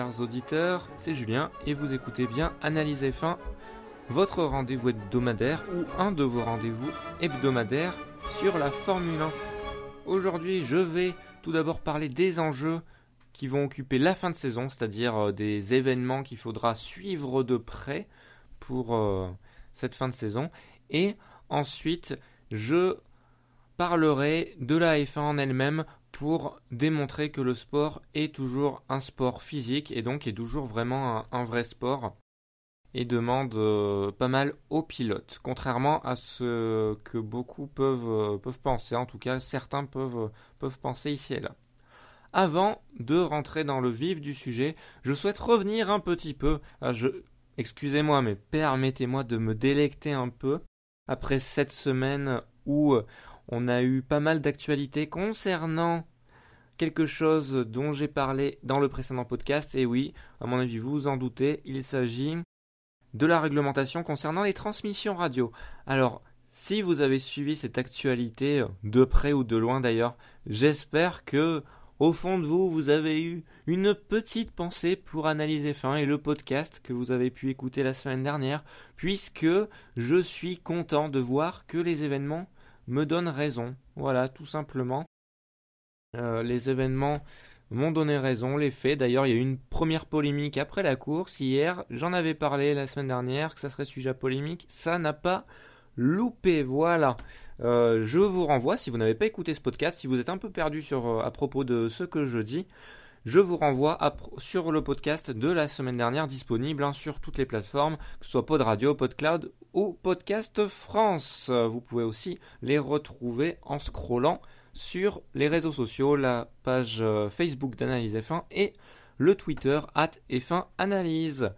Chers auditeurs, c'est Julien et vous écoutez bien Analyse F1, votre rendez-vous hebdomadaire ou un de vos rendez-vous hebdomadaires sur la Formule 1. Aujourd'hui, je vais tout d'abord parler des enjeux qui vont occuper la fin de saison, c'est-à-dire euh, des événements qu'il faudra suivre de près pour euh, cette fin de saison. Et ensuite, je parlerai de la F1 en elle-même pour démontrer que le sport est toujours un sport physique et donc est toujours vraiment un, vrai sport et demande euh, pas mal aux pilotes, contrairement à ce que beaucoup peuvent, peuvent penser, en tout cas certains peuvent, peuvent penser ici et là. Avant de rentrer dans le vif du sujet, je souhaite revenir un petit peu. Excusez-moi, mais permettez-moi de me délecter un peu après cette semaine où on a eu pas mal d'actualités concernant quelque chose dont j'ai parlé dans le précédent podcast. Et oui, à mon avis, vous vous en doutez, il s'agit de la réglementation concernant les transmissions radio. Alors, si vous avez suivi cette actualité de près ou de loin d'ailleurs, j'espère que au fond de vous, vous avez eu une petite pensée pour analyser fin et le podcast que vous avez pu écouter la semaine dernière, puisque je suis content de voir que les événements me donnent raison. Voilà, tout simplement. Euh, les événements m'ont donné raison, les faits. D'ailleurs, il y a eu une première polémique après la course hier. J'en avais parlé la semaine dernière que ça serait sujet à polémique. Ça n'a pas loupé. Voilà. Euh, je vous renvoie, si vous n'avez pas écouté ce podcast, si vous êtes un peu perdu sur, euh, à propos de ce que je dis, je vous renvoie sur le podcast de la semaine dernière disponible hein, sur toutes les plateformes, que ce soit Pod Radio, PodCloud ou Podcast France. Vous pouvez aussi les retrouver en scrollant sur les réseaux sociaux, la page euh, Facebook d'Analyse F1 et le Twitter at F1 Analyse.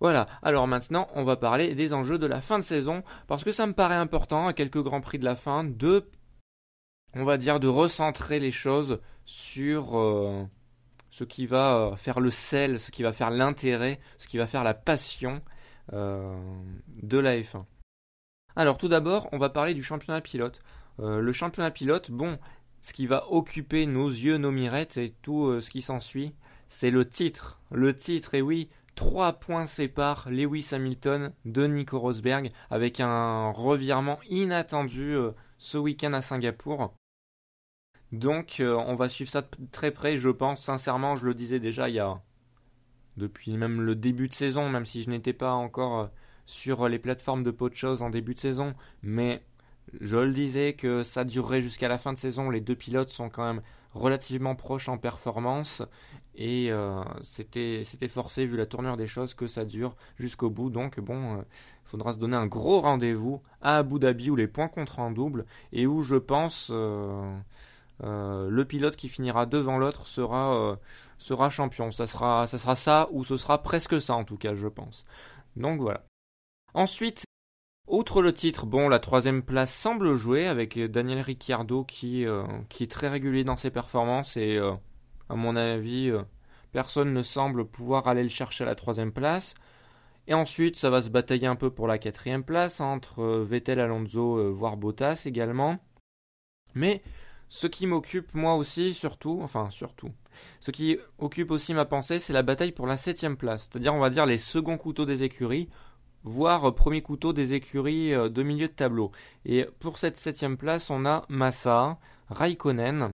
Voilà, alors maintenant on va parler des enjeux de la fin de saison, parce que ça me paraît important à quelques grands prix de la fin de, on va dire, de recentrer les choses sur euh, ce qui va euh, faire le sel, ce qui va faire l'intérêt, ce qui va faire la passion euh, de la F1. Alors tout d'abord, on va parler du championnat pilote. le championnat pilote, bon, ce qui va occuper nos yeux, nos mirettes et tout ce qui s'ensuit, c'est le titre. Le titre, et oui, 3 points séparent Lewis Hamilton de Nico Rosberg avec un revirement inattendu euh, ce week-end à Singapour. Donc euh, on va suivre ça de très près, je pense, sincèrement, je le disais déjà il y a depuis même le début de saison, même si je n'étais pas encore euh, sur les plateformes de pot de choses en début de saison, mais je le disais que ça durerait jusqu'à la fin de saison, les deux pilotes sont quand même relativement proche en performance. Et euh, c'était forcé vu la tournure des choses que ça dure jusqu'au bout. Donc bon, il faudra se donner un gros rendez-vous à Abu Dhabi où les points compteront en double et où je pense le pilote qui finira devant l'autre sera, sera champion. Ça sera, ça sera ça ou ce sera presque ça en tout cas, je pense. Donc voilà. Ensuite, Outre le titre, bon, la troisième place semble jouer avec Daniel Ricciardo qui, euh, qui est très régulier dans ses performances et, euh, à mon avis, euh, personne ne semble pouvoir aller le chercher à la troisième place. Et ensuite, ça va se batailler un peu pour la quatrième place entre Vettel, Alonso, voire Bottas également. Mais ce qui m'occupe moi aussi, surtout, enfin surtout, ce qui occupe aussi ma pensée, c'est la bataille pour la septième place, c'est-à-dire on va dire les seconds couteaux des écuries voire premier couteau des écuries euh, de milieu de tableau. Et pour cette septième place, on a Massa, Raikkonen.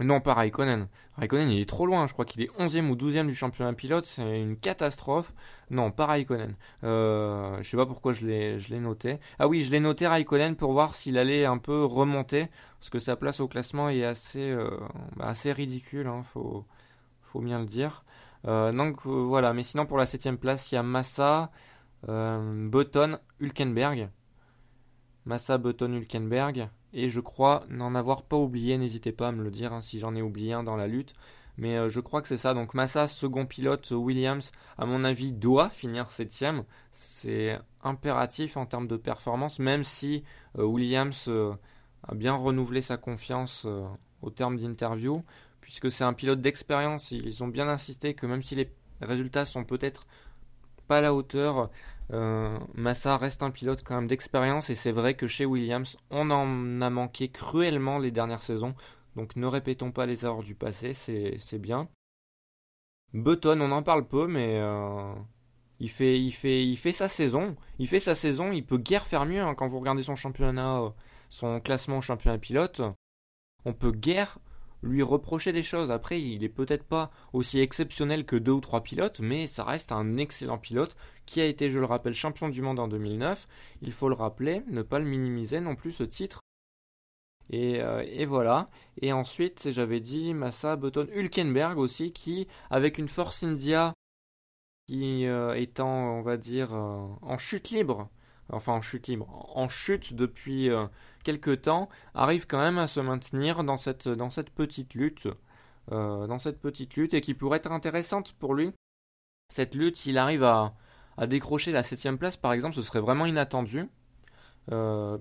Non, pas Raikkonen. Raikkonen, il est trop loin. Je crois qu'il est 11e ou 12e du championnat pilote. C'est une catastrophe. Non, pas Raikkonen. Euh, je sais pas pourquoi je l'ai noté. Ah oui, je l'ai noté Raikkonen pour voir s'il allait un peu remonter. Parce que sa place au classement est assez, euh, bah, ridicule. Hein, faut, bien le dire. Euh, donc voilà. Mais sinon, pour la septième place, il y a Massa. Euh, Button, Hulkenberg. Massa, Button, Hulkenberg. Et je crois n'en avoir pas oublié, n'hésitez pas à me le dire hein, si j'en ai oublié un dans la lutte. Mais euh, je crois que c'est ça. Donc Massa, second pilote, Williams, à mon avis, doit finir septième. C'est impératif en termes de performance, même si euh, Williams a bien renouvelé sa confiance au terme d'interview, puisque c'est un pilote d'expérience. Ils ont bien insisté que même si les résultats sont peut-être pas la hauteur. Euh, Massa reste un pilote quand même d'expérience et c'est vrai que chez Williams, on en a manqué cruellement les dernières saisons. Donc ne répétons pas les erreurs du passé, c'est bien. Button, on en parle peu, mais il fait, il fait, il fait sa saison. Il fait sa saison. Il peut guère faire mieux hein. quand vous regardez son championnat, son classement championnat pilote. On peut guère lui reprocher des choses. Après, il est peut-être pas aussi exceptionnel que deux ou trois pilotes, mais ça reste un excellent pilote qui a été, je le rappelle, champion du monde en 2009. Il faut le rappeler, ne pas le minimiser non plus ce titre. Et, euh, voilà. Et ensuite, j'avais dit Massa, Button, Hülkenberg aussi, qui, avec une Force India qui euh, étant, on va dire, euh, en chute libre, enfin en chute libre, en chute depuis quelques temps, arrive quand même à se maintenir dans cette, dans cette petite lutte. Euh, dans cette petite lutte et qui pourrait être intéressante pour lui. Cette lutte, s'il arrive à, décrocher la septième place par exemple, ce serait vraiment inattendu. Euh,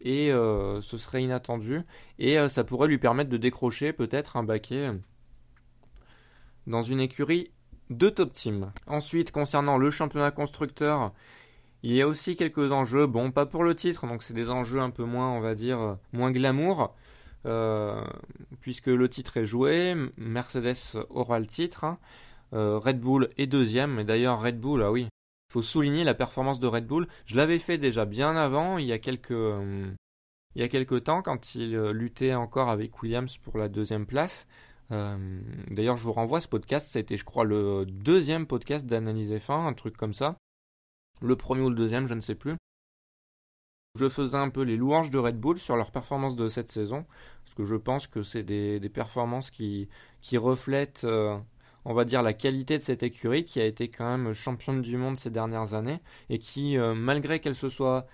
et euh, ce serait inattendu. Et ça pourrait lui permettre de décrocher peut-être un baquet dans une écurie de top team. Ensuite, concernant le championnat constructeur, il y a aussi quelques enjeux, bon, pas pour le titre, donc c'est des enjeux un peu moins, on va dire, euh, moins glamour, euh, puisque le titre est joué, Mercedes aura le titre, euh, Red Bull est deuxième, et d'ailleurs Red Bull, ah oui, il faut souligner la performance de Red Bull. Je l'avais fait déjà bien avant, il y a quelques, il y a quelques temps, quand il luttait encore avec Williams pour la deuxième place. D'ailleurs, je vous renvoie ce podcast, été, je crois, le deuxième podcast d'analyse F1, un truc comme ça le premier ou le deuxième, je ne sais plus. Je faisais un peu les louanges de Red Bull sur leur performance de cette saison, parce que je pense que c'est des, performances qui, reflètent, euh, on va dire, la qualité de cette écurie qui a été quand même championne du monde ces dernières années et qui, euh, malgré qu'elle se soit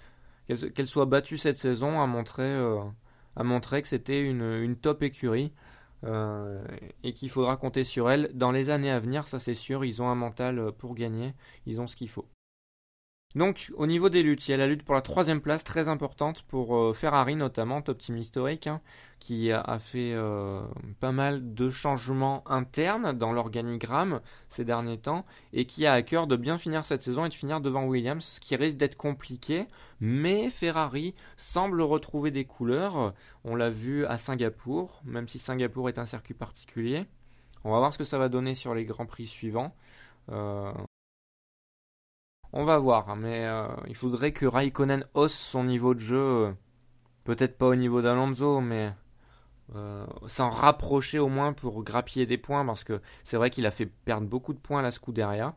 qu'elle soit battue cette saison, a montré, euh, a montré que c'était une, top écurie. et qu'il faudra compter sur elle dans les années à venir, ça c'est sûr, ils ont un mental pour gagner, ils ont ce qu'il faut. Donc au niveau des luttes, il y a la lutte pour la troisième place très importante pour euh, Ferrari notamment, top team historique, hein, qui a, fait euh, pas mal de changements internes dans l'organigramme ces derniers temps et qui a à cœur de bien finir cette saison et de finir devant Williams, ce qui risque d'être compliqué, mais Ferrari semble retrouver des couleurs. On l'a vu à Singapour, même si Singapour est un circuit particulier. On va voir ce que ça va donner sur les grands prix suivants. Euh, on va voir, mais euh, il faudrait que Raikkonen hausse son niveau de jeu. Euh, peut-être pas au niveau d'Alonso, mais euh, s'en rapprocher au moins pour grappiller des points, parce que c'est vrai qu'il a fait perdre beaucoup de points à la Scuderia.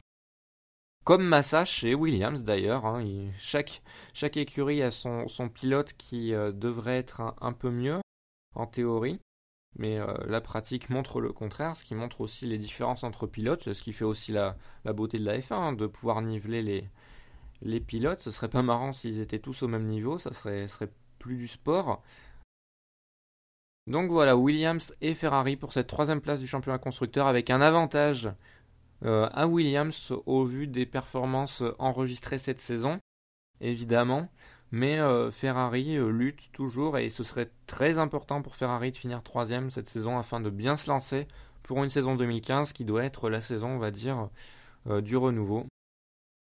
Comme Massa chez Williams d'ailleurs, hein, chaque, écurie a son pilote qui devrait être un, peu mieux en théorie. Mais euh, la pratique montre le contraire, ce qui montre aussi les différences entre pilotes, ce qui fait aussi la, beauté de la F1, hein, de pouvoir niveler les, pilotes. Ce serait pas marrant s'ils étaient tous au même niveau, ça serait, serait plus du sport. Donc voilà, Williams et Ferrari pour cette troisième place du championnat constructeur avec un avantage euh, à Williams au vu des performances enregistrées cette saison, évidemment. Mais euh, Ferrari euh, lutte toujours et ce serait très important pour Ferrari de finir troisième cette saison afin de bien se lancer pour une saison 2015 qui doit être la saison, on va dire, euh, du renouveau.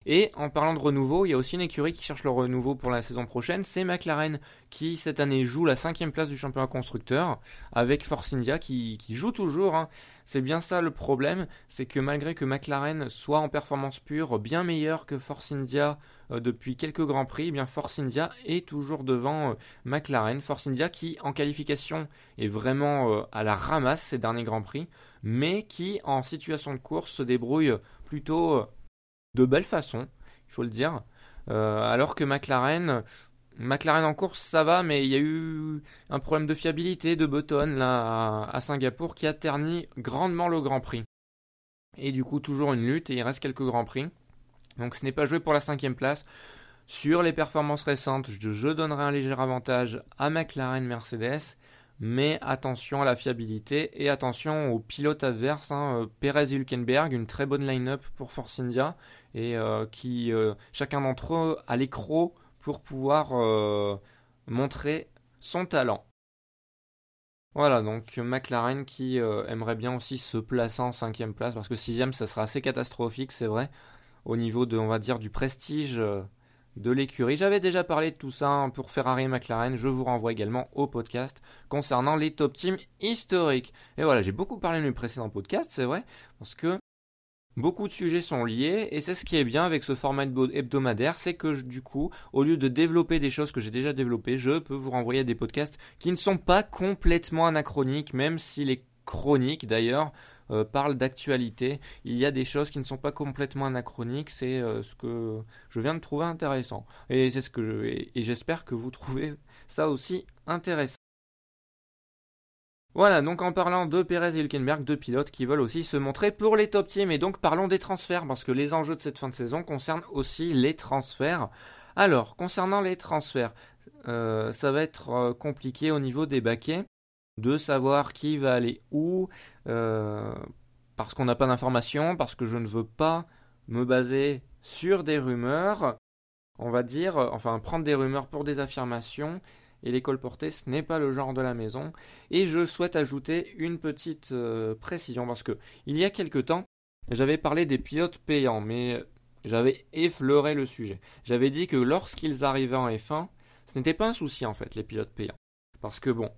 Et en parlant de renouveau, il y a aussi une écurie qui cherche le renouveau pour la saison prochaine, c'est McLaren qui cette année joue la cinquième place du championnat constructeur avec Force India qui, joue toujours. Hein. C'est bien ça le problème, c'est que malgré que McLaren soit en performance pure bien meilleur que Force India euh, depuis quelques grands prix, eh bien Force India est toujours devant euh, McLaren. Force India qui en qualification est vraiment euh, à la ramasse ces derniers grands prix, mais qui en situation de course se débrouille plutôt de belle façon, il faut le dire. alors que McLaren, McLaren en course, ça va, mais il y a eu un problème de fiabilité de Button là à Singapour qui a terni grandement le Grand Prix. Et du coup, toujours une lutte et il reste quelques Grands Prix. Donc ce n'est pas joué pour la cinquième place. Sur les performances récentes, je, donnerai un léger avantage à McLaren Mercedes. Mais attention à la fiabilité et attention aux pilotes adverses. Hein, euh, Perez Hülkenberg, une très bonne line-up pour Force India. Et euh, qui, euh, chacun d'entre eux, a l'écro pour pouvoir montrer son talent. Voilà, donc McLaren qui aimerait bien aussi se placer en cinquième place, parce que sixième, ça sera assez catastrophique, c'est vrai au niveau de, on va dire, du prestige de l'écurie. J'avais déjà parlé de tout ça hein, pour Ferrari et McLaren. Je vous renvoie également au podcast concernant les top teams historiques. Et voilà, j'ai beaucoup parlé de mes précédents podcasts, c'est vrai, parce que Beaucoup de sujets sont liés et c'est ce qui est bien avec ce format hebdomadaire, c'est que du coup, au lieu de développer des choses que j'ai déjà développées, je peux vous renvoyer des podcasts qui ne sont pas complètement anachroniques, même si les chroniques d'ailleurs euh, parlent d'actualité. Il y a des choses qui ne sont pas complètement anachroniques, c'est euh, ce que je viens de trouver intéressant. Et c'est ce que je, et j'espère que vous trouvez ça aussi intéressant. Voilà, donc en parlant de Perez et Hülkenberg, deux pilotes qui veulent aussi se montrer pour les top teams. Et donc parlons des transferts, parce que les enjeux de cette fin de saison concernent aussi les transferts. Alors, concernant les transferts, euh, ça va être compliqué au niveau des baquets de savoir qui va aller où, euh, parce qu'on n'a pas d'informations, parce que je ne veux pas me baser sur des rumeurs, on va dire, enfin prendre des rumeurs pour des affirmations et l'école portée, ce n'est pas le genre de la maison. Et je souhaite ajouter une petite euh, précision parce que il y a quelque temps, j'avais parlé des pilotes payants, mais j'avais effleuré le sujet. J'avais dit que lorsqu'ils arrivaient en F1, ce n'était pas un souci en fait, les pilotes payants. Parce que bon,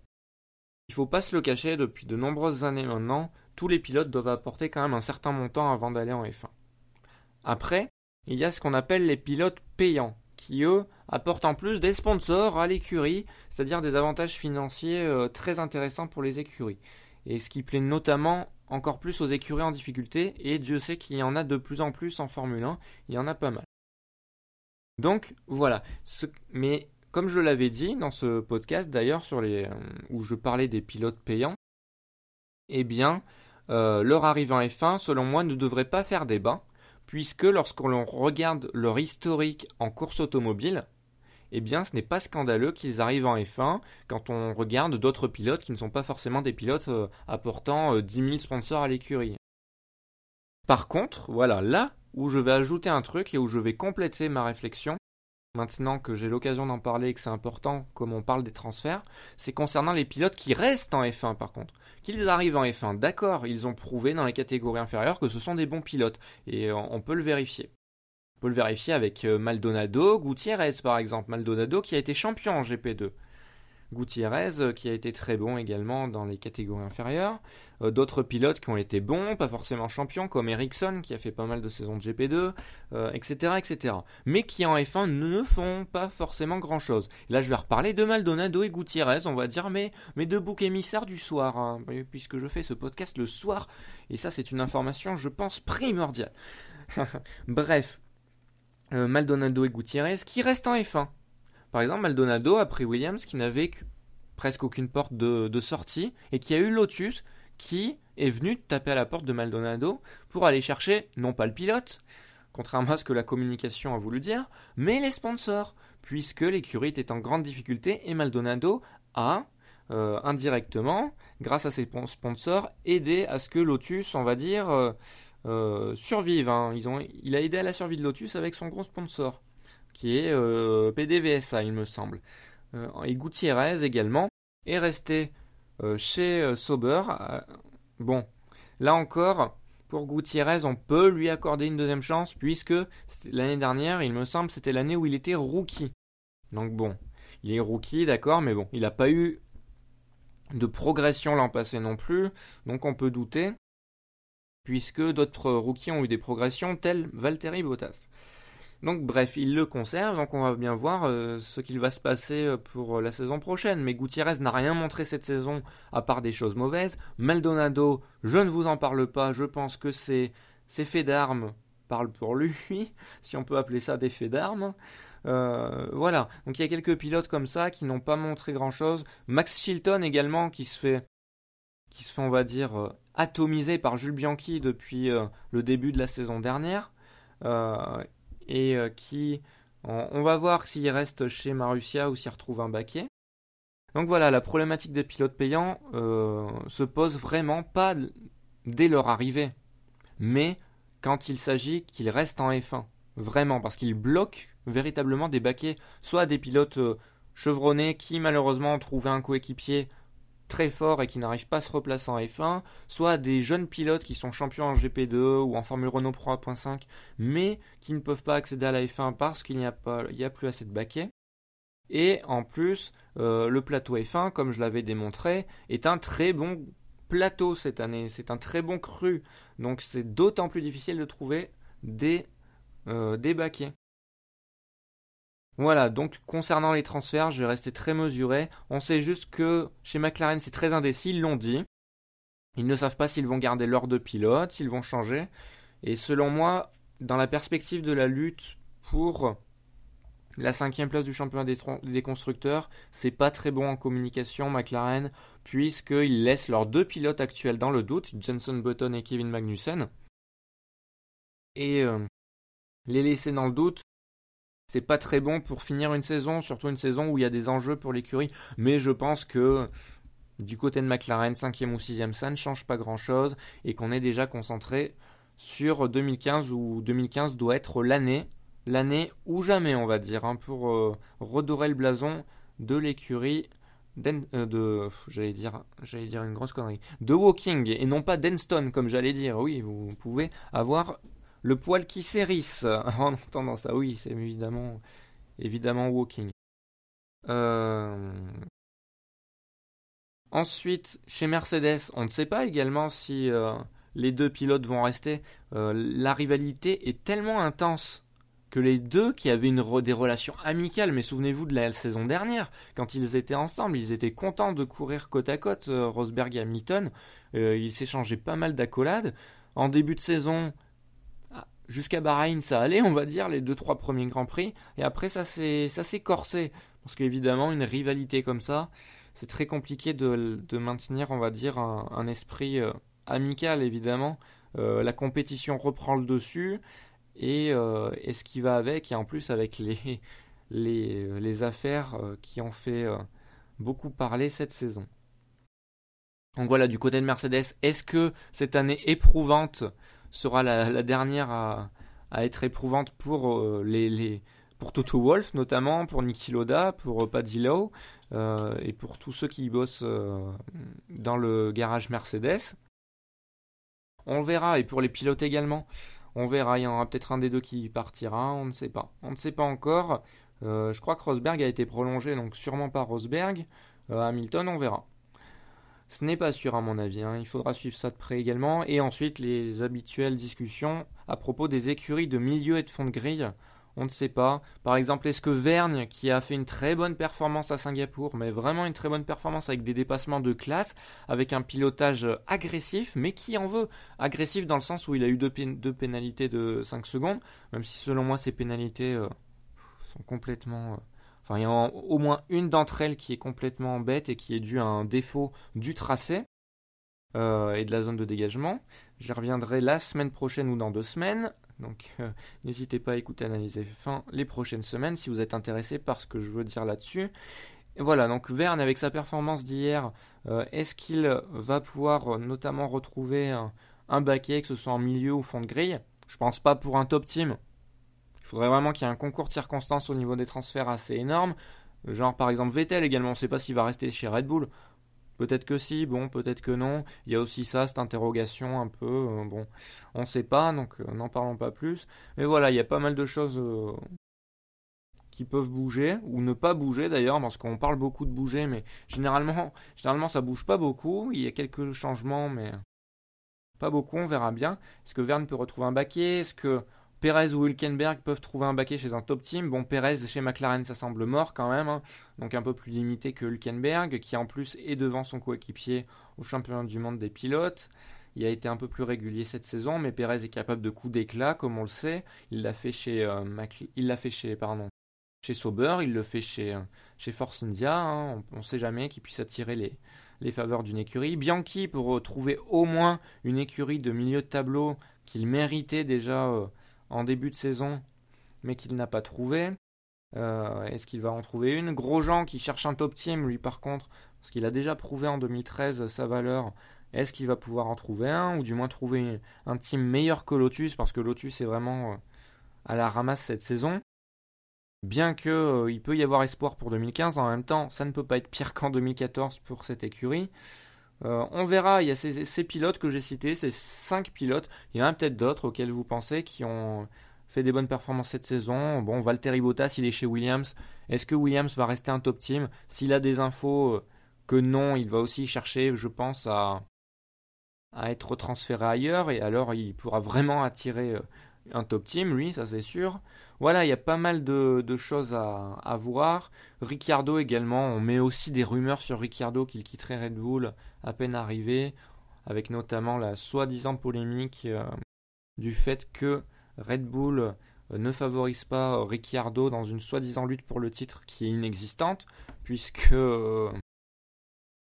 il faut pas se le cacher, depuis de nombreuses années maintenant, tous les pilotes doivent apporter quand même un certain montant avant d'aller en F1. Après, il y a ce qu'on appelle les pilotes payants qui eux apportent en plus des sponsors à l'écurie, c'est-à-dire des avantages financiers euh, très intéressants pour les écuries. Et ce qui plaît notamment encore plus aux écuries en difficulté, et Dieu sait qu'il y en a de plus en plus en Formule 1, il y en a pas mal. Donc voilà, mais comme je l'avais dit dans ce podcast d'ailleurs sur les euh, où je parlais des pilotes payants, eh bien euh, leur arrivée en F1 selon moi ne devrait pas faire débat puisque lorsqu'on regarde leur historique en course automobile, eh bien ce n'est pas scandaleux qu'ils arrivent en F1 quand on regarde d'autres pilotes qui ne sont pas forcément des pilotes euh, apportant 10 euh, 000 sponsors à l'écurie. Par contre, voilà, là où je vais ajouter un truc et où je vais compléter ma réflexion, maintenant que j'ai l'occasion d'en parler et que c'est important comme on parle des transferts, c'est concernant les pilotes qui restent en F1 par contre. Qu'ils arrivent en F1, d'accord, ils ont prouvé dans les catégories inférieures que ce sont des bons pilotes, et on peut le vérifier. On peut le vérifier avec euh, Maldonado, Gutiérrez par exemple, Maldonado qui a été champion en GP2. Gutiérrez euh, qui a été très bon également dans les catégories inférieures. Euh, d'autres pilotes qui ont été bons, pas forcément champions, comme Ericsson qui a fait pas mal de saisons de GP2, etc., etc. Mais qui en F1 ne font pas forcément grand chose. Là, je vais reparler de Maldonado et Gutiérrez, on va dire, mais, mais de bouc émissaires du soir, hein, puisque je fais ce podcast le soir, et ça, c'est une information, je pense, primordiale. Bref, euh, Maldonado et Gutiérrez qui restent en F1. Par exemple, Maldonado a pris Williams qui n'avait presque aucune porte de, sortie et qui a eu Lotus qui est venu taper à la porte de Maldonado pour aller chercher non pas le pilote, contrairement à ce que la communication a voulu dire, mais les sponsors, puisque l'écurie était en grande difficulté et Maldonado a euh, indirectement, grâce à ses sponsors, aidé à ce que Lotus, on va dire, euh, survive. Hein. Il a aidé à la survie de Lotus avec son gros sponsor qui est euh, PDVSA, il me semble. Euh, et Gutiérrez également est resté euh, chez Sauber. bon, là encore, pour Gutiérrez, on peut lui accorder une deuxième chance, puisque l'année dernière, il me semble, c'était l'année où il était rookie. Donc bon, il est rookie, d'accord, mais bon, il n'a pas eu de progression l'an passé non plus, donc on peut douter, puisque d'autres rookies ont eu des progressions telles Valtteri Bottas. Donc bref, il le conserve, donc on va bien voir euh, ce qu'il va se passer euh, pour euh, la saison prochaine. Mais Gutiérrez n'a rien montré cette saison à part des choses mauvaises. Maldonado, je ne vous en parle pas, je pense que c'est ses faits d'armes parlent pour lui, si on peut appeler ça des faits d'armes. voilà, donc il y a quelques pilotes comme ça qui n'ont pas montré grand-chose. Max Chilton également qui se fait, qui se fait on va dire, atomiser par Jules Bianchi depuis le début de la saison dernière et euh, qui on, va voir s'il reste chez Marussia ou s'il retrouve un baquet. Donc voilà, la problématique des pilotes payants euh, se pose vraiment pas dès leur arrivée, mais quand il s'agit qu'ils restent en F1. Vraiment, parce qu'ils bloquent véritablement des baquets, soit des pilotes euh, chevronnés qui malheureusement ont trouvé un coéquipier très fort et qui n'arrivent pas à se replacer en F1, soit des jeunes pilotes qui sont champions en GP2 ou en Formule Renault Pro 1.5, mais qui ne peuvent pas accéder à la F1 parce qu'il n'y a, pas, il a plus assez de baquets. Et en plus, euh, le plateau F1, comme je l'avais démontré, est un très bon plateau cette année. C'est un très bon cru. Donc c'est d'autant plus difficile de trouver des, euh, des baquets. Voilà, donc concernant les transferts, je vais rester très mesuré. On sait juste que chez McLaren c'est très indécis, ils l'ont dit. Ils ne savent pas s'ils vont garder l'ordre de pilote, s'ils vont changer. Et selon moi, dans la perspective de la lutte pour la cinquième place du championnat des, constructeurs, c'est pas très bon en communication, McLaren, puisqu'ils laissent leurs deux pilotes actuels dans le doute, Jenson Button et Kevin Magnussen. Et euh, les laisser dans le doute, c'est pas très bon pour finir une saison, surtout une saison où il y a des enjeux pour l'écurie. Mais je pense que du côté de McLaren, 5e ou 6e, ça ne change pas grand chose et qu'on est déjà concentré sur 2015 où 2015 doit être l'année, l'année ou jamais, on va dire, hein, pour euh, redorer le blason de l'écurie euh, de j'allais dire j'allais dire une grosse connerie de Walking et non pas d'Enston comme j'allais dire oui vous pouvez avoir le poil qui s'érisse en entendant ça. Oui, c'est évidemment, évidemment Walking. Euh, ensuite, chez Mercedes, on ne sait pas également si euh, les deux pilotes vont rester. Euh, la rivalité est tellement intense que les deux qui avaient une des relations amicales, mais souvenez-vous de la saison dernière, quand ils étaient ensemble, ils étaient contents de courir côte à côte, Rosberg et Hamilton, ils s'échangeaient pas mal d'accolades. En début de saison, jusqu'à Bahreïn, ça allait, on va dire, les deux trois premiers grands prix, et après ça s'est ça corsé, parce qu'évidemment une rivalité comme ça, c'est très compliqué de, maintenir, on va dire, un, esprit euh, amical évidemment. Euh, la compétition reprend le dessus et, euh, et, ce qui va avec, et en plus avec les les, les affaires qui ont fait beaucoup parler cette saison. Donc voilà, du côté de Mercedes, est-ce que cette année éprouvante sera la, dernière à, être éprouvante pour euh, les, pour Toto Wolf notamment, pour Niki Loda, pour euh, Paddy Lowe euh, et pour tous ceux qui bossent dans le garage Mercedes. On verra et pour les pilotes également. On verra, il y en aura peut-être un des deux qui partira, on ne sait pas. On ne sait pas encore. je crois que Rosberg a été prolongé, donc sûrement pas Rosberg. Hamilton, on verra. Ce n'est pas sûr à mon avis, hein. il faudra suivre ça de près également. Et ensuite les habituelles discussions à propos des écuries de milieu et de fond de grille. On ne sait pas. Par exemple, est-ce que Vergne, qui a fait une très bonne performance à Singapour, mais vraiment une très bonne performance avec des dépassements de classe, avec un pilotage agressif, mais qui en veut? Agressif dans le sens où il a eu deux, pénalités de 5 secondes, même si selon moi ces pénalités euh, sont complètement... Euh, Enfin, il y a au moins une d'entre elles qui est complètement bête et qui est due à un défaut du tracé euh, et de la zone de dégagement. J'y reviendrai la semaine prochaine ou dans deux semaines. Donc euh, n'hésitez pas à écouter Analyser fin les prochaines semaines si vous êtes intéressé par ce que je veux dire là-dessus. voilà, donc Verne avec sa performance d'hier, euh, est-ce qu'il va pouvoir notamment retrouver un, un baquet, que ce soit en milieu ou fond de grille? Je pense pas pour un top team, faudrait vraiment qu'il y ait un concours de circonstances au niveau des transferts assez énorme. Genre par exemple Vettel également, on ne sait pas s'il va rester chez Red Bull. Peut-être que si, bon, peut-être que non. Il y a aussi ça, cette interrogation un peu, euh, bon, on ne sait pas, donc euh, n'en parlons pas plus. Mais voilà, il y a pas mal de choses euh, qui peuvent bouger, ou ne pas bouger d'ailleurs, parce qu'on parle beaucoup de bouger, mais généralement, généralement ça bouge pas beaucoup. Il y a quelques changements, mais pas beaucoup, on verra bien. Est-ce que Verne peut retrouver un baquet? Est-ce que Perez ou Hülkenberg peuvent trouver un baquet chez un top team. Bon, Perez chez McLaren, ça semble mort quand même, hein. donc un peu plus limité que Hülkenberg, qui en plus est devant son coéquipier au championnat du monde des pilotes. Il a été un peu plus régulier cette saison, mais Perez est capable de coups d'éclat, comme on le sait. Il l'a fait chez, euh, il l'a fait chez, pardon, chez Sauber, il le fait chez, euh, chez Force India. Hein. On ne sait jamais qu'il puisse attirer les, faveurs d'une écurie. Bianchi pour trouver au moins une écurie de milieu de tableau qu'il méritait déjà. Euh, en début de saison, mais qu'il n'a pas trouvé. Euh, est-ce qu'il va en trouver une? Grosjean qui cherche un top team, lui par contre, parce qu'il a déjà prouvé en 2013 sa valeur, est-ce qu'il va pouvoir en trouver un, ou du moins trouver un team meilleur que Lotus, parce que Lotus est vraiment euh, à la ramasse cette saison Bien qu'il euh, peut y avoir espoir pour 2015, en même temps, ça ne peut pas être pire qu'en 2014 pour cette écurie. Euh, on verra, il y a ces, pilotes que j'ai cités, ces cinq pilotes. Il y en a peut-être d'autres auxquels vous pensez qui ont fait des bonnes performances cette saison. Bon, Valtteri Bottas, il est chez Williams. Est-ce que Williams va rester un top team? S'il a des infos euh, que non, il va aussi chercher, je pense, à, à être transféré ailleurs et alors il pourra vraiment attirer un top team, lui, ça c'est sûr. Voilà, il y a pas mal de, choses à, voir. Ricciardo également, on met aussi des rumeurs sur Ricciardo qu'il quitterait Red Bull à peine arrivé, avec notamment la soi-disant polémique du fait que Red Bull euh, ne favorise pas euh, Ricciardo dans une soi-disant lutte pour le titre qui est inexistante, puisque, euh,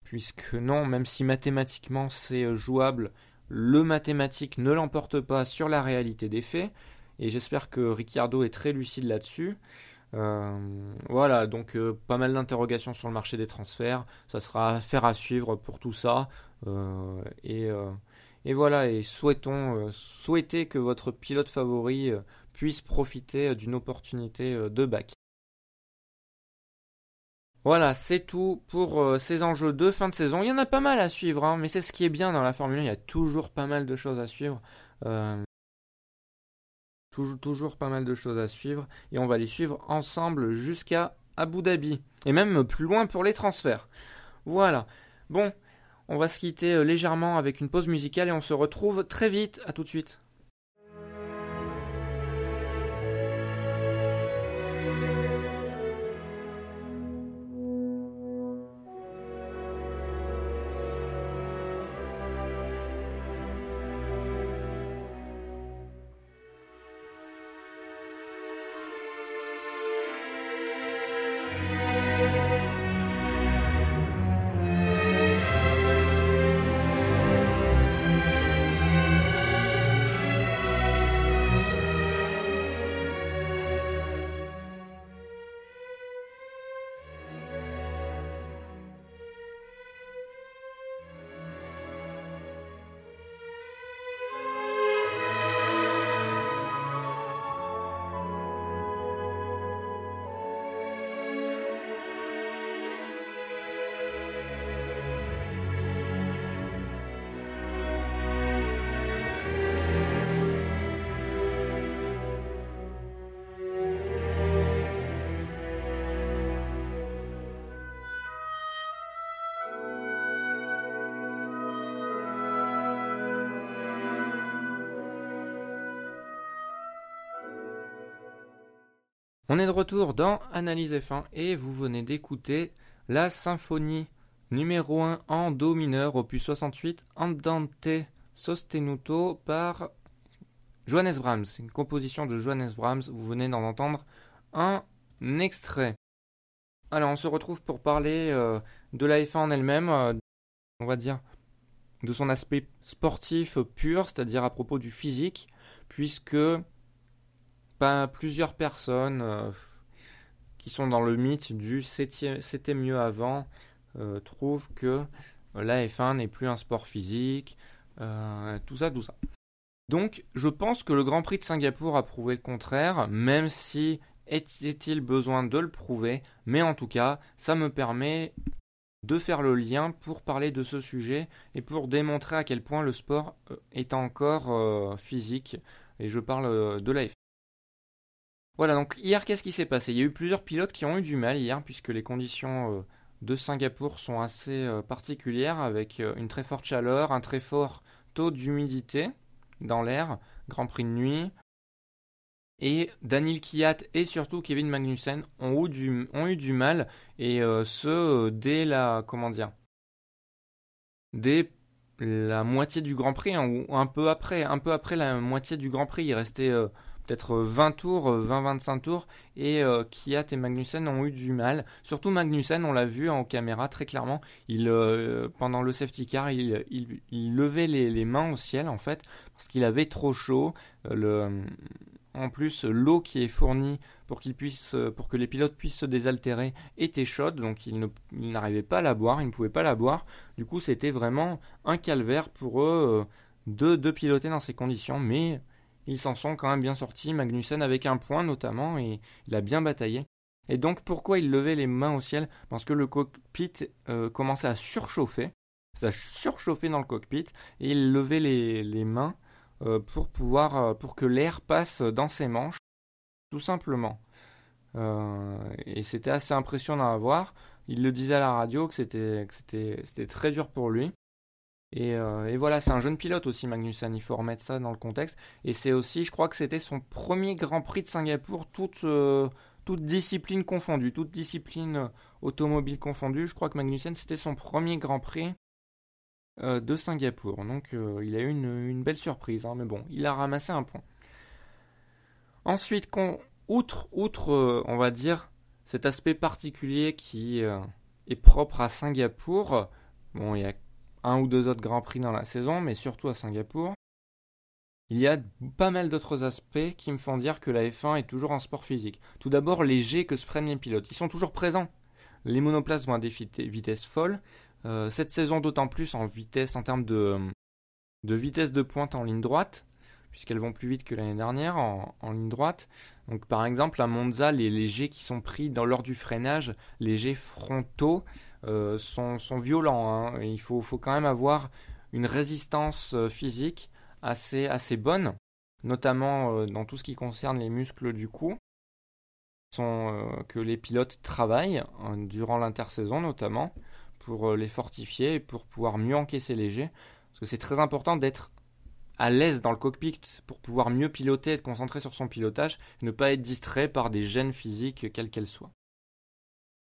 puisque non, même si mathématiquement c'est jouable, le mathématique ne l'emporte pas sur la réalité des faits, et j'espère que Ricciardo est très lucide là-dessus. voilà, donc pas mal d'interrogations sur le marché des transferts, ça sera affaire à suivre pour tout ça, et et voilà, et souhaitons, euh, souhaitez que votre pilote favori euh, puisse profiter euh, d'une opportunité de bac. Voilà, c'est tout pour ces enjeux de fin de saison. Il y en a pas mal à suivre, hein, mais c'est ce qui est bien dans la Formule 1, il y a toujours pas mal de choses à suivre. Toujours, pas mal de choses à suivre, et on va les suivre ensemble jusqu'à Abu Dhabi, et même plus loin pour les transferts. Voilà. Bon, on va se quitter euh, légèrement avec une pause musicale et on se retrouve très vite. À tout de suite. On est de retour dans Analyse F1 et vous venez d'écouter la symphonie numéro 1 en Do mineur, opus 68, Andante Sostenuto par Johannes Brahms. C'est une composition de Johannes Brahms, vous venez d'en entendre un extrait. Alors on se retrouve pour parler euh, de la F1 en elle-même, euh, on va dire de son aspect sportif pur, c'est-à-dire à propos du physique, puisque pas plusieurs personnes euh, qui sont dans le mythe du c'était mieux avant euh, trouvent que la F1 n'est plus un sport physique, euh, tout ça, tout ça. Donc, je pense que le Grand Prix de Singapour a prouvé le contraire, même si était-il besoin de le prouver, mais en tout cas, ça me permet de faire le lien pour parler de ce sujet et pour démontrer à quel point le sport est encore physique. Et je parle de la F1. Voilà, donc hier, qu'est-ce qui s'est passé? Il y a eu plusieurs pilotes qui ont eu du mal hier, puisque les conditions euh, de Singapour sont assez euh, particulières, avec euh, une très forte chaleur, un très fort taux d'humidité dans l'air, Grand Prix de nuit. Et Daniel Kiat et surtout Kevin Magnussen ont eu du, mal, et ce, dès la. Comment dire? Dès la moitié du Grand Prix, hein, ou un peu après, un peu après la moitié du Grand Prix, il restait peut-être 20 tours, 20-25 euh, tours, et euh, Kiat et Magnussen ont eu du mal. Surtout Magnussen, on l'a vu en caméra très clairement, il, euh, pendant le safety car, il, levait les, mains au ciel en fait, parce qu'il avait trop chaud. En plus, l'eau qui est fournie pour, puisse, pour que les pilotes puissent se désaltérer était chaude, donc ils n'arrivaient pas à la boire, ils ne pouvaient pas la boire. Du coup, c'était vraiment un calvaire pour eux de, de piloter dans ces conditions, mais ils s'en sont quand même bien sortis, Magnussen avec un point notamment, et il a bien bataillé. Et donc pourquoi il levait les mains au ciel? Parce que le cockpit euh, commençait à surchauffer, ça surchauffait dans le cockpit, et il levait les, mains euh, pour pouvoir, euh, pour que l'air passe dans ses manches, tout simplement. et c'était assez impressionnant à voir. Il le disait à la radio que c'était très dur pour lui. Et, et voilà, c'est un jeune pilote aussi, Magnussen, il faut remettre ça dans le contexte. Et c'est aussi, je crois que c'était son premier Grand Prix de Singapour, toute, toute discipline confondue, toute discipline automobile confondue. Je crois que Magnussen, c'était son premier Grand Prix de Singapour. Donc il a eu une, belle surprise, hein, mais bon, il a ramassé un point. Ensuite, outre, outre on va dire, cet aspect particulier qui euh, est propre à Singapour. Bon, il y a un ou deux autres grands prix dans la saison, mais surtout à Singapour. Il y a pas mal d'autres aspects qui me font dire que la F1 est toujours un sport physique. Tout d'abord, les jets que se prennent les pilotes. Ils sont toujours présents. Les monoplaces vont à des vitesses folles. Euh, cette saison d'autant plus en vitesse, en termes de, vitesse de pointe en ligne droite puisqu'elles vont plus vite que l'année dernière en, ligne droite. Donc par exemple à Monza, les, jets qui sont pris dans, lors du freinage, les jets frontaux euh, sont, violents. Hein. Il faut, quand même avoir une résistance euh, physique assez, assez bonne, notamment euh, dans tout ce qui concerne les muscles du cou. que les pilotes travaillent durant l'intersaison notamment pour les fortifier et pour pouvoir mieux encaisser les jets. Parce que c'est très important d'être à l'aise dans le cockpit pour pouvoir mieux piloter, être concentré sur son pilotage, ne pas être distrait par des gènes physiques quels qu'elles soient.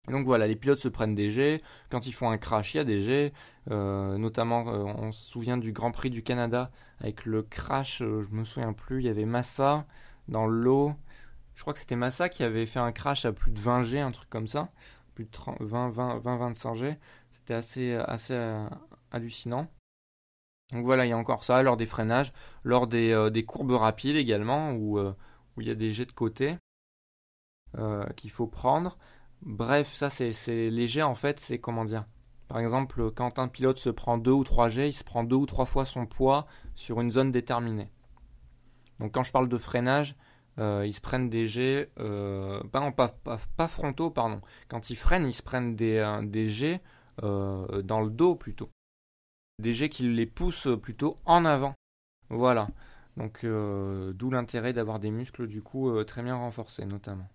Donc voilà, les pilotes se prennent des jets. Quand ils font un crash, il y a des jets. Euh, notamment, euh, on se souvient du Grand Prix du Canada avec le crash. euh, je me souviens plus. Il y avait Massa dans l'eau. Je crois que c'était Massa qui avait fait un crash à plus de 20 G, un truc comme ça. Plus de 20, 20, 20, 25 G. C'était assez, assez hallucinant. Donc voilà, il y a encore ça lors des freinages, lors des, euh, courbes rapides également, où, où, il y a des jets de côté qu'il faut prendre. Bref, ça c'est léger en fait, c'est comment dire. Par exemple, quand un pilote se prend deux ou trois jets, il se prend deux ou trois fois son poids sur une zone déterminée. Donc quand je parle de freinage, ils se prennent des jets, pas, pas, frontaux, pardon. Quand ils freinent, ils se prennent des, des jets dans le dos plutôt des jets qui les poussent plutôt en avant. Voilà. Donc euh, d'où l'intérêt d'avoir des muscles du coup euh, très bien renforcés notamment.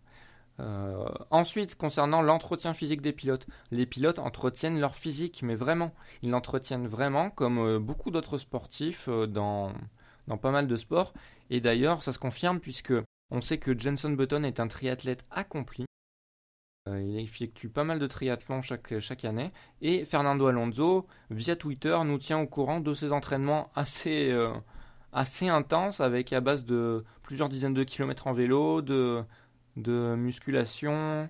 Euh, ensuite, concernant l'entretien physique des pilotes, les pilotes entretiennent leur physique, mais vraiment, ils l'entretiennent vraiment comme beaucoup d'autres sportifs dans, dans pas mal de sports. Et d'ailleurs, ça se confirme puisque on sait que Jenson Button est un triathlète accompli. Euh, il effectue pas mal de triathlons chaque, chaque année. Et Fernando Alonso, via Twitter, nous tient au courant de ses entraînements assez, euh, assez intenses, avec à base de plusieurs dizaines de kilomètres en vélo, de, de musculation,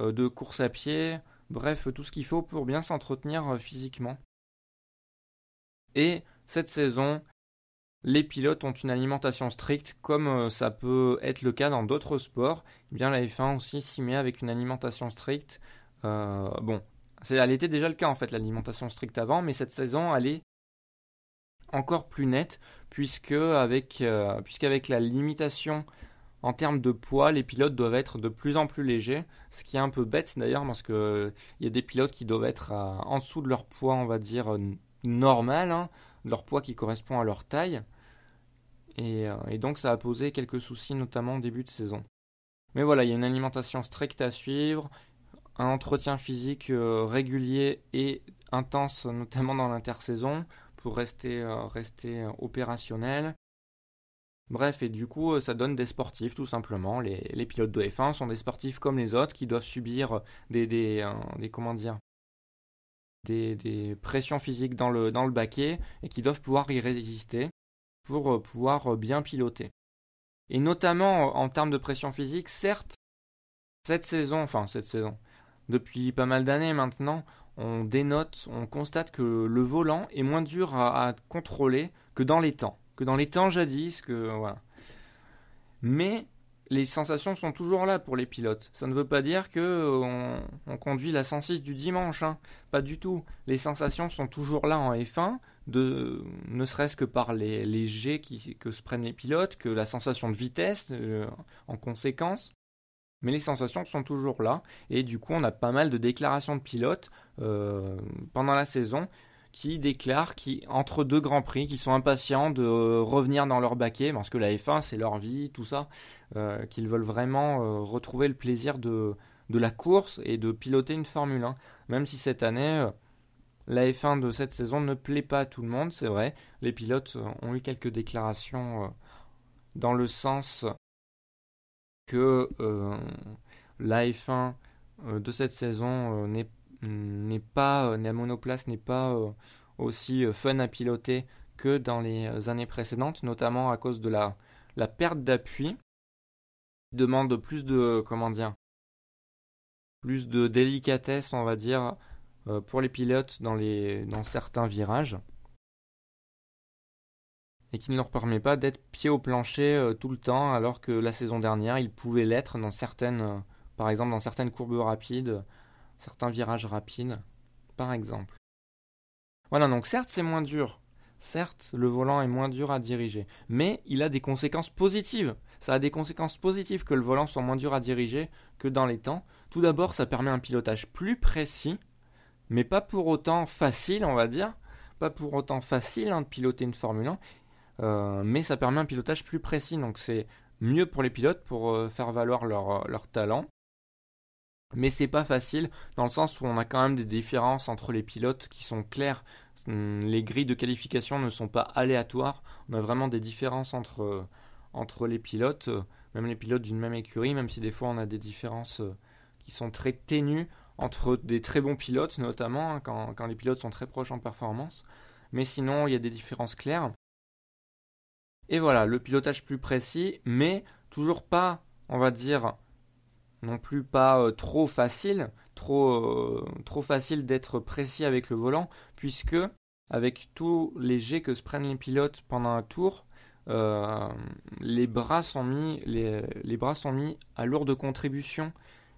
euh, de course à pied, bref, tout ce qu'il faut pour bien s'entretenir physiquement. Et cette saison, les pilotes ont une alimentation stricte, comme euh, ça peut être le cas dans d'autres sports. Eh bien, la F1 aussi s'y met avec une alimentation stricte. Euh, bon, elle était déjà le cas en fait, l'alimentation stricte avant, mais cette saison, elle est encore plus nette, puisque avec, euh, puisqu'avec la limitation en termes de poids, les pilotes doivent être de plus en plus légers, ce qui est un peu bête d'ailleurs, parce qu'il y a des pilotes qui doivent être en dessous de leur poids, on va dire, normal, hein, leur poids qui correspond à leur taille. Euh, et, donc ça a posé quelques soucis, notamment au début de saison. Mais voilà, il y a une alimentation stricte à suivre, un entretien physique euh, régulier et intense, notamment dans l'intersaison, pour rester, euh, rester opérationnel. Bref, et du coup, ça donne des sportifs, tout simplement. Les, pilotes de F1 sont des sportifs comme les autres qui doivent subir des, des, comment dire, des, pressions physiques dans le, baquet et qui doivent pouvoir y résister pour euh, pouvoir euh, bien piloter. Et notamment en termes de pression physique, certes, cette saison, enfin cette saison, depuis pas mal d'années maintenant, on dénote, on constate que le volant est moins dur à, contrôler que dans les temps, que dans les temps jadis, que voilà. Mais les sensations sont toujours là pour les pilotes. Ça ne veut pas dire que euh, on, conduit la 106 du dimanche, hein. pas du tout. Les sensations sont toujours là en F1, de, ne serait-ce que par les, les jets qui, que se prennent les pilotes, que la sensation de vitesse euh, en conséquence. Mais les sensations sont toujours là, et du coup on a pas mal de déclarations de pilotes euh, pendant la saison qui déclarent qui entre deux grands prix, qui sont impatients de revenir dans leur baquet parce que la F1 c'est leur vie, tout ça, euh, qu'ils veulent vraiment euh, retrouver le plaisir de, de la course et de piloter une Formule 1. Même si cette année, euh, la F1 de cette saison ne plaît pas à tout le monde, c'est vrai. Les pilotes ont eu quelques déclarations dans le sens que la F1 de cette saison n'est n'est pas, la monoplace n'est pas aussi fun à piloter que dans les années précédentes, notamment à cause de la, perte d'appui. Demande plus de, comment dire, plus de délicatesse, on va dire, pour les pilotes dans, dans certains virages. Et qui ne leur permet pas d'être pied au plancher tout le temps, alors que la saison dernière, ils pouvaient l'être dans certaines, par exemple dans certaines courbes rapides, certains virages rapides, par exemple. Voilà, donc certes c'est moins dur, certes le volant est moins dur à diriger, mais il a des conséquences positives. Ça a des conséquences positives que le volant soit moins dur à diriger que dans les temps. Tout d'abord, ça permet un pilotage plus précis, mais pas pour autant facile, on va dire. Pas pour autant facile hein, de piloter une Formule 1, euh, mais ça permet un pilotage plus précis. Donc c'est mieux pour les pilotes pour euh, faire valoir leur, leur talent. Mais c'est pas facile dans le sens où on a quand même des différences entre les pilotes qui sont claires. Hum, les grilles de qualification ne sont pas aléatoires. On a vraiment des différences entre, euh, entre les pilotes, euh, même les pilotes d'une même écurie, même si des fois on a des différences euh, qui sont très ténues entre des très bons pilotes, notamment hein, quand, quand les pilotes sont très proches en performance. Mais sinon, il y a des différences claires. Et voilà, le pilotage plus précis, mais toujours pas, on va dire, non plus pas euh, trop facile, trop, euh, trop facile d'être précis avec le volant, puisque avec tous les jets que se prennent les pilotes pendant un tour, euh, les, bras sont mis, les, les, bras sont mis à lourde contribution.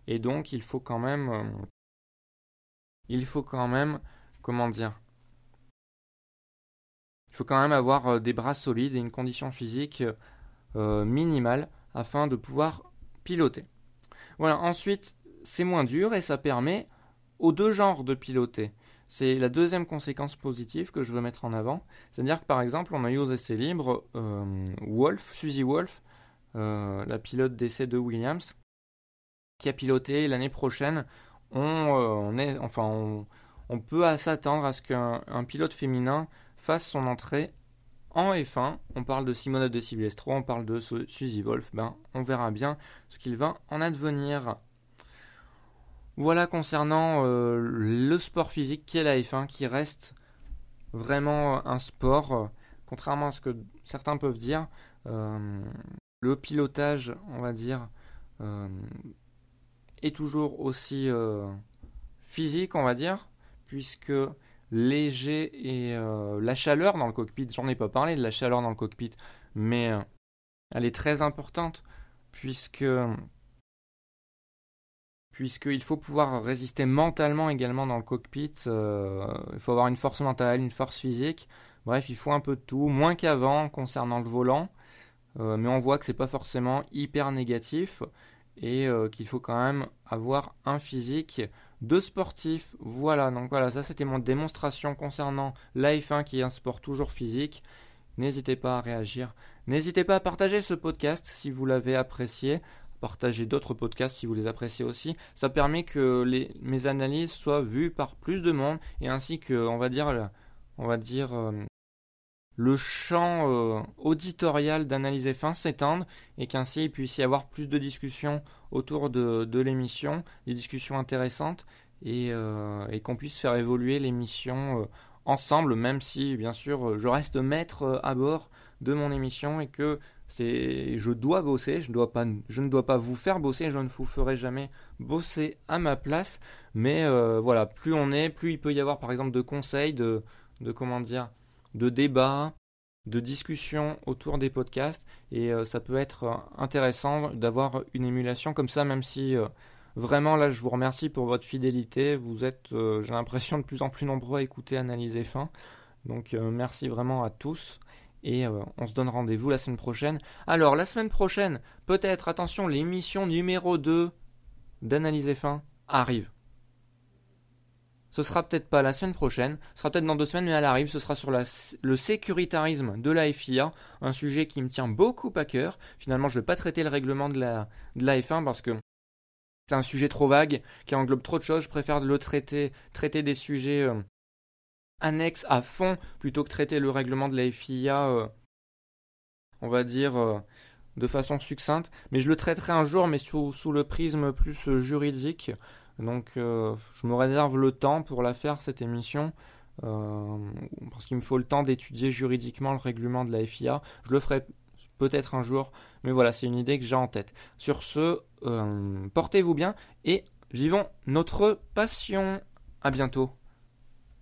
Et donc il faut quand même. il faut quand même. Comment dire Il faut quand même avoir des bras solides et une condition physique minimale afin de pouvoir piloter. Voilà, ensuite, c'est moins dur et ça permet aux deux genres de piloter. C'est la deuxième conséquence positive que je veux mettre en avant. C'est-à-dire que par exemple, on a eu aux essais libres euh, Wolf, Suzy Wolf, euh, la pilote d'essai de Williams, qui a piloté l'année prochaine. On, euh, est, enfin, on, peut s'attendre à ce qu'un pilote féminin fasse son entrée en F1. On parle de Simona de Silvestro, on parle de Suzy Wolf. Ben, on verra bien ce qu'il va en advenir. Voilà concernant euh, le sport physique qui est la F1, qui reste vraiment un sport, contrairement à ce que certains peuvent dire. Euh, le pilotage, on va dire, euh, est toujours aussi physique, on va dire, puisque léger et la chaleur dans le cockpit, j'en ai pas parlé de la chaleur dans le cockpit, mais elle est très importante puisque puisqu'il faut pouvoir résister mentalement également dans le cockpit. Euh, il faut avoir une force mentale, une force physique. Bref, il faut un peu de tout, moins qu'avant concernant le volant. Euh, mais on voit que c'est pas forcément hyper négatif et euh, qu'il faut quand même avoir un physique de sportif. Voilà, donc voilà, ça c'était mon démonstration concernant l'AF1 qui est un sport toujours physique. N'hésitez pas à réagir. N'hésitez pas à partager ce podcast si vous l'avez apprécié partager d'autres podcasts si vous les appréciez aussi. Ça permet que mes analyses soient vues par plus de monde et ainsi que, on va dire, on va dire euh, le champ euh, auditorial d'analyse fin s'étende et qu'ainsi il puisse y avoir plus de discussions autour de, l'émission, des discussions intéressantes et, euh, et qu'on puisse faire évoluer l'émission ensemble, même si bien sûr je reste maître à bord de mon émission et que c'est je dois bosser, je, ne dois pas vous faire bosser, je ne vous ferai jamais bosser à ma place. Mais euh, voilà, plus on est, plus il peut y avoir par exemple de conseils, de comment dire, de débats, de discussions autour des podcasts. Et euh, ça peut être intéressant d'avoir une émulation comme ça, même si euh, vraiment là je vous remercie pour votre fidélité. Vous êtes, j'ai l'impression, de plus en plus nombreux à écouter Analyser Fin. Donc merci vraiment à tous. Et euh, on se donne rendez-vous la semaine prochaine. Alors, la semaine prochaine, peut-être, attention, l'émission numéro 2 d'Analyse Fin arrive. Ce sera peut-être pas la semaine prochaine, ce sera peut-être dans deux semaines, mais elle arrive. Ce sera sur le sécuritarisme de la FIA, un sujet qui me tient beaucoup à cœur. Finalement, je ne vais pas traiter le règlement de la, de la F1 parce que c'est un sujet trop vague, qui englobe trop de choses. Je préfère le traiter, traiter des sujets euh, annexe à fond plutôt que traiter le règlement de la FIA, on va dire, de façon succincte. Mais je le traiterai un jour, mais sous le prisme plus juridique. Donc je me réserve le temps pour la faire, cette émission. parce qu'il me faut le temps d'étudier juridiquement le règlement de la FIA. Je le ferai peut-être un jour, mais voilà, c'est une idée que j'ai en tête. Sur ce, portez-vous bien et vivons notre passion. À bientôt.